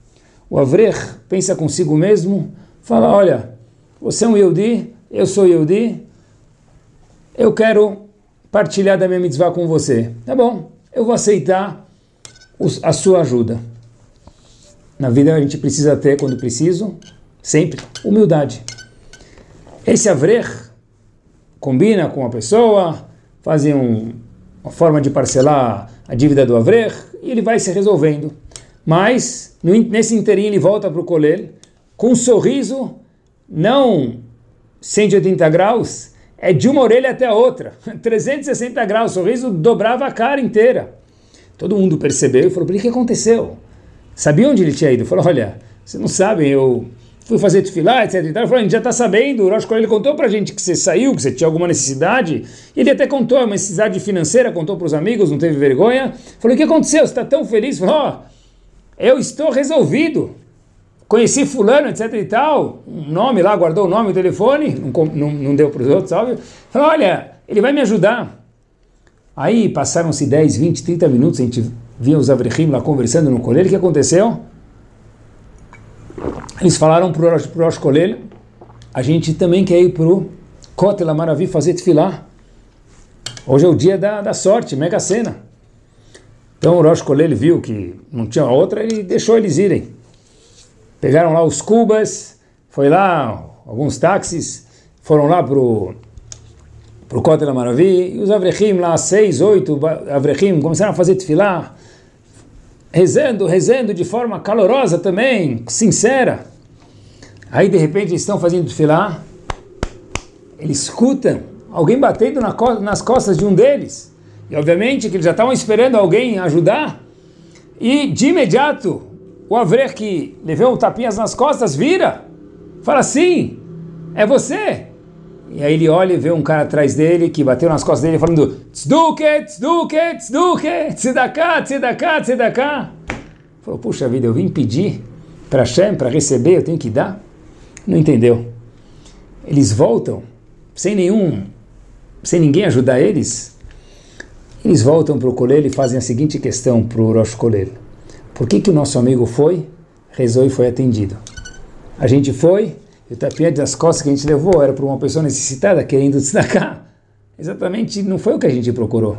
O Avrech pensa consigo mesmo, fala, olha, você é um Yehudi, eu sou Yehudi, eu quero partilhar da minha mitzvah com você. Tá bom, eu vou aceitar a sua ajuda. Na vida a gente precisa ter, quando preciso, sempre, humildade. Esse avrer combina com a pessoa, fazem um, uma forma de parcelar a dívida do avrer e ele vai se resolvendo. Mas, nesse inteirinho, ele volta para o colher com um sorriso, não 180 graus, é de uma orelha até a outra. 360 graus, o sorriso dobrava a cara inteira. Todo mundo percebeu e falou, o que aconteceu? Sabia onde ele tinha ido? Falou, olha, você não sabem, eu fui fazer tefilá, etc. Ele falou, a gente já está sabendo, o Rosh ele contou para a gente que você saiu, que você tinha alguma necessidade. Ele até contou uma necessidade financeira, contou para os amigos, não teve vergonha. Falou, o que aconteceu? Você está tão feliz? Falou, ó, oh, eu estou resolvido. Conheci fulano, etc e tal, um nome lá, guardou o nome, o telefone, não, não, não deu para os outros, óbvio. Falou, olha, ele vai me ajudar. Aí passaram-se 10, 20, 30 minutos, a gente via os Avrechim lá conversando no colégio, o que aconteceu? Eles falaram para o Rosh Kolel, a gente também quer ir para o Kotel Amaravi fazer tefilá. Hoje é o dia da, da sorte, mega cena. Então o Rosh Kolel viu que não tinha outra e deixou eles irem. Pegaram lá os cubas, foi lá, alguns táxis, foram lá para o Kotel Amaravi, e os Avrechim lá, seis, oito Avrechim, começaram a fazer tefilá, rezando, rezando de forma calorosa também, sincera. Aí de repente eles estão fazendo tefilá, eles escutam alguém batendo nas costas de um deles. E obviamente que eles já estavam esperando alguém ajudar. E de imediato, o Avrer que levou tapinhas nas costas vira, fala assim: É você? E aí ele olha e vê um cara atrás dele que bateu nas costas dele falando Tzduke, tzduke, tzduke, tzedakah, tzedakah, tzedakah. Falou, puxa vida, eu vim pedir para Hashem, para receber, eu tenho que dar? Não entendeu. Eles voltam, sem nenhum, sem ninguém ajudar eles, eles voltam para o colher e fazem a seguinte questão para o Rosh Kolel. Por que, que o nosso amigo foi, rezou e foi atendido? A gente foi, o tapinha das costas que a gente levou era para uma pessoa necessitada querendo destacar. Exatamente não foi o que a gente procurou.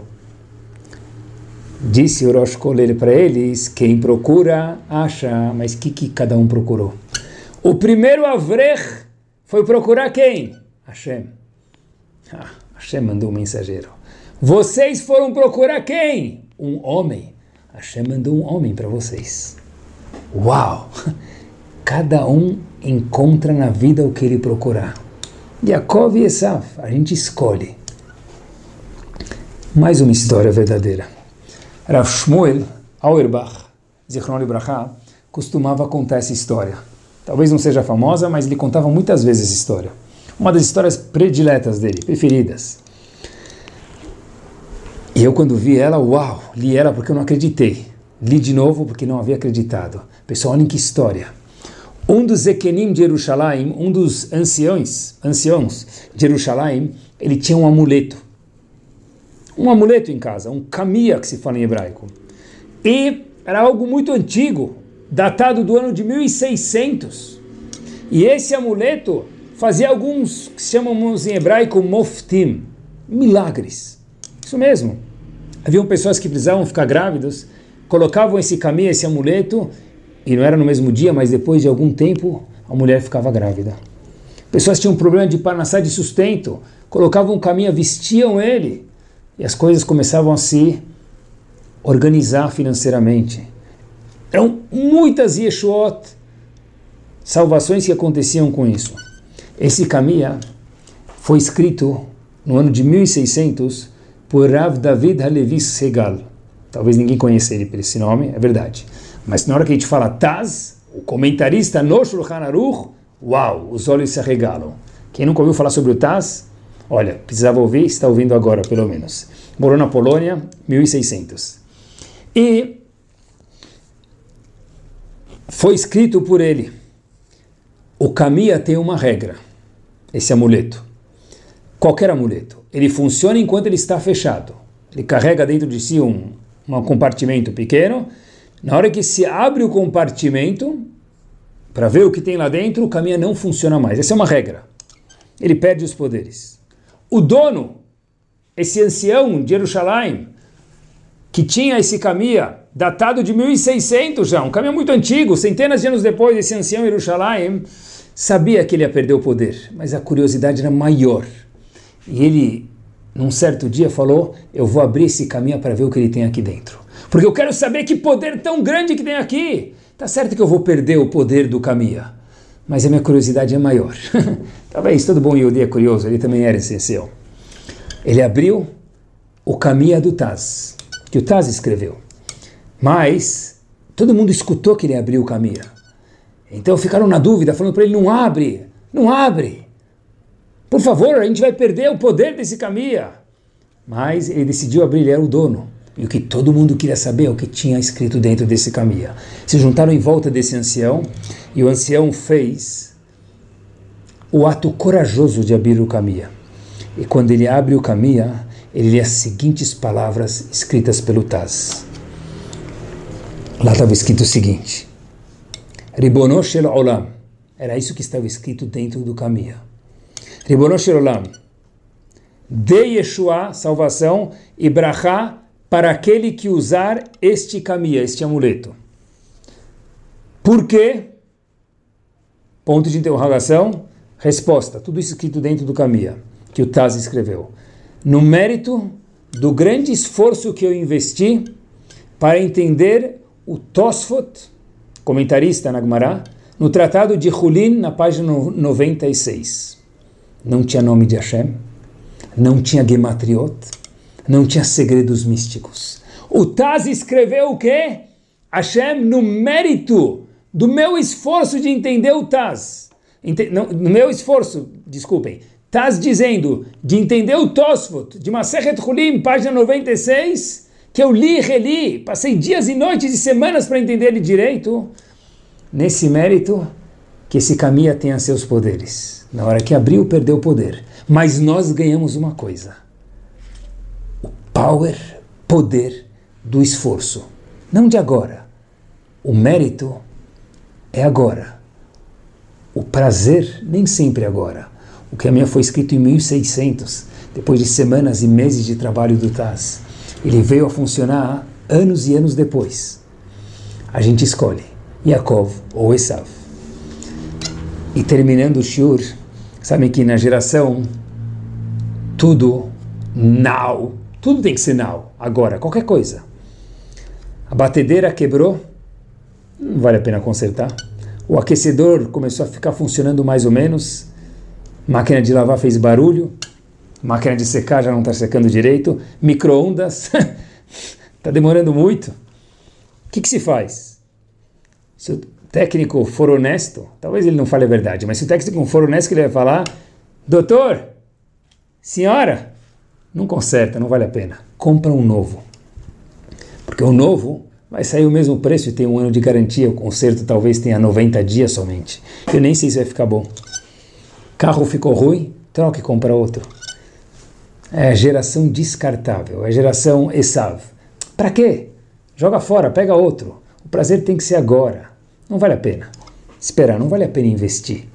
Disse o Rosh Kolele para eles: quem procura, acha. Mas o que, que cada um procurou? O primeiro Avrech foi procurar quem? Hashem. Ah, Hashem mandou um mensageiro. Vocês foram procurar quem? Um homem. Hashem mandou um homem para vocês. Uau! Cada um encontra na vida o que ele procurar. Yaakov e Esav, a gente escolhe. Mais uma história verdadeira. Rav Shmuel Auerbach, Zichron Libraha, costumava contar essa história. Talvez não seja famosa, mas ele contava muitas vezes essa história. Uma das histórias prediletas dele, preferidas. E eu quando vi ela, uau, li ela porque eu não acreditei. Li de novo porque não havia acreditado. Pessoal, olhem que história. Um dos Zekenim de Jerusalém, um dos anciões, anciãos de Jerusalém, ele tinha um amuleto. Um amuleto em casa, um camia que se fala em hebraico. E era algo muito antigo, datado do ano de 1600. E esse amuleto fazia alguns que chamamos em hebraico moftim, milagres. Isso mesmo. Haviam pessoas que precisavam ficar grávidas, colocavam esse caminho, esse amuleto, e não era no mesmo dia, mas depois de algum tempo, a mulher ficava grávida. Pessoas tinham problema de parnassá de sustento, colocavam um caminho, vestiam ele, e as coisas começavam a se organizar financeiramente. Eram muitas Yeshuot, salvações que aconteciam com isso. Esse caminho foi escrito no ano de 1600 por Rav David Halevi Segal. Talvez ninguém conheça ele por esse nome, é verdade. Mas na hora que a gente fala Taz, o comentarista no Shulchan Aruch, uau, os olhos se arregalam. Quem nunca ouviu falar sobre o Taz, olha, precisava ouvir, está ouvindo agora, pelo menos. Morou na Polônia, 1600. E foi escrito por ele. O Kamiya tem uma regra, esse amuleto. Qualquer amuleto. Ele funciona enquanto ele está fechado. Ele carrega dentro de si um, um compartimento pequeno na hora que se abre o compartimento, para ver o que tem lá dentro, o caminho não funciona mais. Essa é uma regra. Ele perde os poderes. O dono, esse ancião de Jerusalém, que tinha esse caminho datado de 1600 já, um caminho muito antigo, centenas de anos depois, esse ancião de Jerusalém sabia que ele ia perder o poder, mas a curiosidade era maior. E ele, num certo dia, falou: Eu vou abrir esse caminho para ver o que ele tem aqui dentro porque eu quero saber que poder tão grande que tem aqui. Tá certo que eu vou perder o poder do Kamiya, mas a minha curiosidade é maior. Talvez todo bom Yodi é curioso, ele também era essencial. Ele abriu o Kamiya do Taz, que o Taz escreveu. Mas todo mundo escutou que ele abriu o Kamiya. Então ficaram na dúvida, falando para ele: não abre, não abre. Por favor, a gente vai perder o poder desse caminho. Mas ele decidiu abrir, ele era o dono. E o que todo mundo queria saber é o que tinha escrito dentro desse caminho. Se juntaram em volta desse ancião e o ancião fez o ato corajoso de abrir o caminho. E quando ele abre o caminho, ele lê as seguintes palavras escritas pelo Taz. Lá estava escrito o seguinte: Ribono shel olam. Era isso que estava escrito dentro do caminho. Ribono shel olam. De Yeshua, salvação, e brachá para aquele que usar este caminho, este amuleto. Por quê? Ponto de interrogação. Resposta. Tudo isso escrito dentro do caminho que o Taz escreveu. No mérito do grande esforço que eu investi para entender o Tosfot, comentarista na Gemara, no tratado de Hulin, na página 96. Não tinha nome de Hashem, não tinha gematriot, não tinha segredos místicos. O Taz escreveu o quê? Hashem, no mérito do meu esforço de entender o Taz, no meu esforço, desculpem, Taz dizendo de entender o Tosfot, de Masechet Hulim, página 96, que eu li e reli, passei dias e noites e semanas para entender ele direito, nesse mérito que esse caminho tenha seus poderes. Na hora que abriu, perdeu o poder. Mas nós ganhamos uma coisa power, poder do esforço. Não de agora. O mérito é agora. O prazer nem sempre é agora. O que a minha foi escrito em 1600, depois de semanas e meses de trabalho do Taz. Ele veio a funcionar anos e anos depois. A gente escolhe Yaakov ou Esav. E terminando o Shur, sabem que na geração tudo now tudo tem que ser now, agora, qualquer coisa. A batedeira quebrou, não vale a pena consertar. O aquecedor começou a ficar funcionando mais ou menos. Máquina de lavar fez barulho. Máquina de secar já não está secando direito. Micro-ondas. Está demorando muito. O que, que se faz? Técnico for honesto, talvez ele não fale a verdade, mas se o técnico for honesto, ele vai falar: Doutor, senhora, não conserta, não vale a pena. Compra um novo. Porque o novo vai sair o mesmo preço e tem um ano de garantia. O conserto talvez tenha 90 dias somente. Eu nem sei se vai ficar bom. Carro ficou ruim, troca e compra outro. É a geração descartável, é a geração ESAV. Para quê? Joga fora, pega outro. O prazer tem que ser agora. Não vale a pena. Esperar, não vale a pena investir.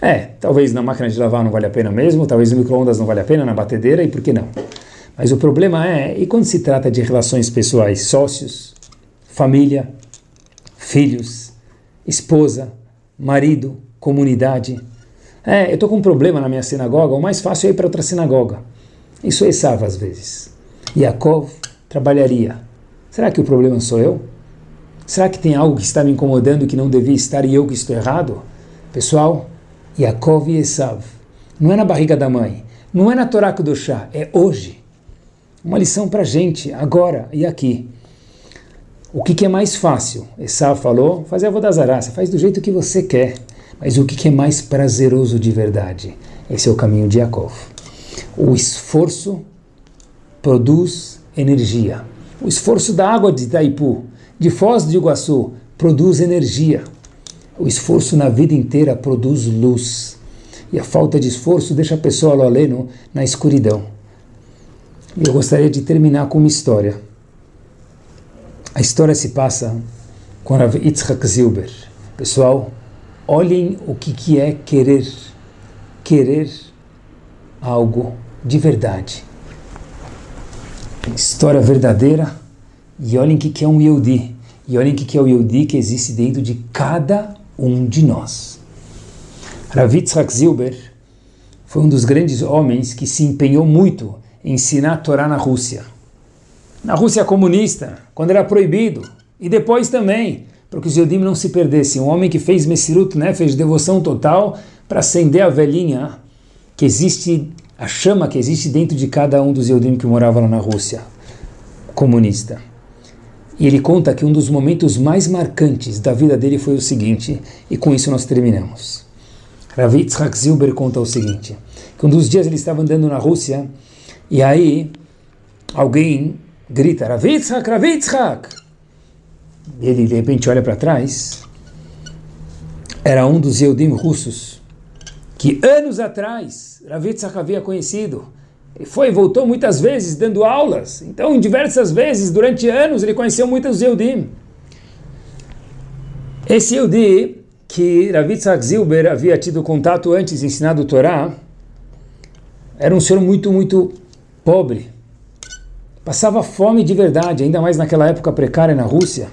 É, talvez na máquina de lavar não vale a pena mesmo, talvez no micro-ondas não vale a pena, na batedeira, e por que não? Mas o problema é, e quando se trata de relações pessoais, sócios, família, filhos, esposa, marido, comunidade. É, eu estou com um problema na minha sinagoga, o mais fácil é ir para outra sinagoga. Isso é Esav às vezes. Yaakov trabalharia. Será que o problema sou eu? Será que tem algo que está me incomodando que não devia estar e eu que estou errado? Pessoal, Yaakov e Esav. Não é na barriga da mãe, não é na Torá chá, é hoje. Uma lição para gente, agora e aqui. O que, que é mais fácil? Esav falou, fazer a Vodazará, você faz do jeito que você quer. Mas o que, que é mais prazeroso de verdade? Esse é o caminho de Yaakov. O esforço produz energia. O esforço da água de Itaipu, de Foz de Iguaçu, produz energia. O esforço na vida inteira produz luz. E a falta de esforço deixa a pessoa aleno na escuridão. Eu gostaria de terminar com uma história. A história se passa com Rav Yitzhak Zilber. Pessoal, olhem o que, que é querer. Querer algo de verdade. História verdadeira. E olhem o que, que é um Yehudi. E olhem o que, que é o Yehudi que existe dentro de cada um de nós. Ravitzhak Zilber foi um dos grandes homens que se empenhou muito em ensinar a Torá na Rússia. Na Rússia comunista, quando era proibido, e depois também, para que os Yodim não se perdessem. Um homem que fez Messirut, né, fez devoção total para acender a velhinha que existe, a chama que existe dentro de cada um dos Yodim que moravam lá na Rússia comunista. E ele conta que um dos momentos mais marcantes da vida dele foi o seguinte, e com isso nós terminamos. Rav Yitzhak Zilber conta o seguinte, que um dos dias ele estava andando na Rússia, e aí alguém grita, Rav Yitzhak! Ele de repente olha para trás, era um dos Yehudim russos, que anos atrás Rav Yitzhak havia conhecido, ele foi e voltou muitas vezes dando aulas. Então, diversas vezes, durante anos, ele conheceu muitos Yehudim. Esse Yehudi, que Rav Yitzhak Zilber havia tido contato antes, ensinado o Torá, era um senhor muito, muito pobre. Passava fome de verdade, ainda mais naquela época precária na Rússia.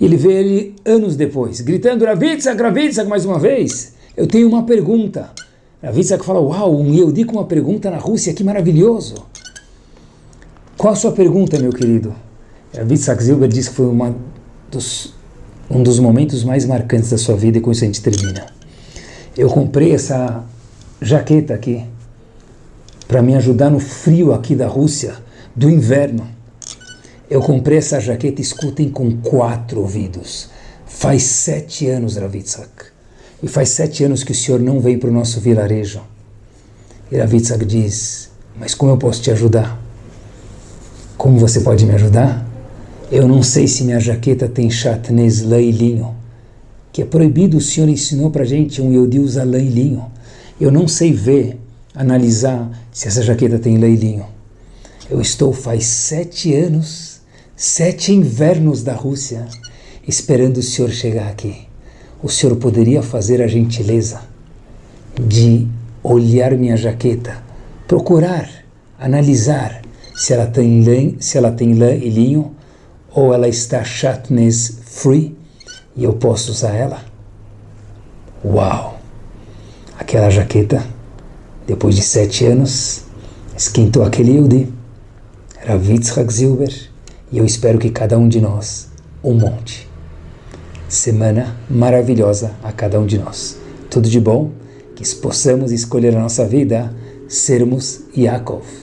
E ele vê ele anos depois, gritando, Rav Yitzhak, Rav Yitzhak, mais uma vez. Eu tenho uma pergunta. Rav Yitzhak fala, uau, um Yehudi com uma pergunta na Rússia, que maravilhoso. Qual a sua pergunta, meu querido? Rav Yitzhak Zilber diz que foi uma dos, um dos momentos mais marcantes da sua vida e com isso a gente termina. Eu comprei essa jaqueta aqui para me ajudar no frio aqui da Rússia, do inverno. Eu comprei essa jaqueta, escutem, com quatro ouvidos. Faz sete anos, Rav Yitzhak. E faz sete anos que o senhor não vem para o nosso vilarejo. E Ravitzak diz, mas como eu posso te ajudar? Como você pode me ajudar? Eu não sei se minha jaqueta tem chatnez lã e linho, que é proibido, o senhor ensinou para gente, um Yodi usa lã e linho. Eu não sei ver, analisar se essa jaqueta tem lã e linho. Eu estou faz sete anos, sete invernos da Rússia, esperando o senhor chegar aqui o senhor poderia fazer a gentileza de olhar minha jaqueta, procurar, analisar se ela tem lã, se ela tem lã e linho ou ela está chatness free e eu posso usar ela? Uau! Aquela jaqueta, depois de sete anos, esquentou aquele Yudi. Era Witzhak Zilber e eu espero que cada um de nós um monte semana maravilhosa a cada um de nós. Tudo de bom, que possamos escolher a nossa vida, sermos Yaakov.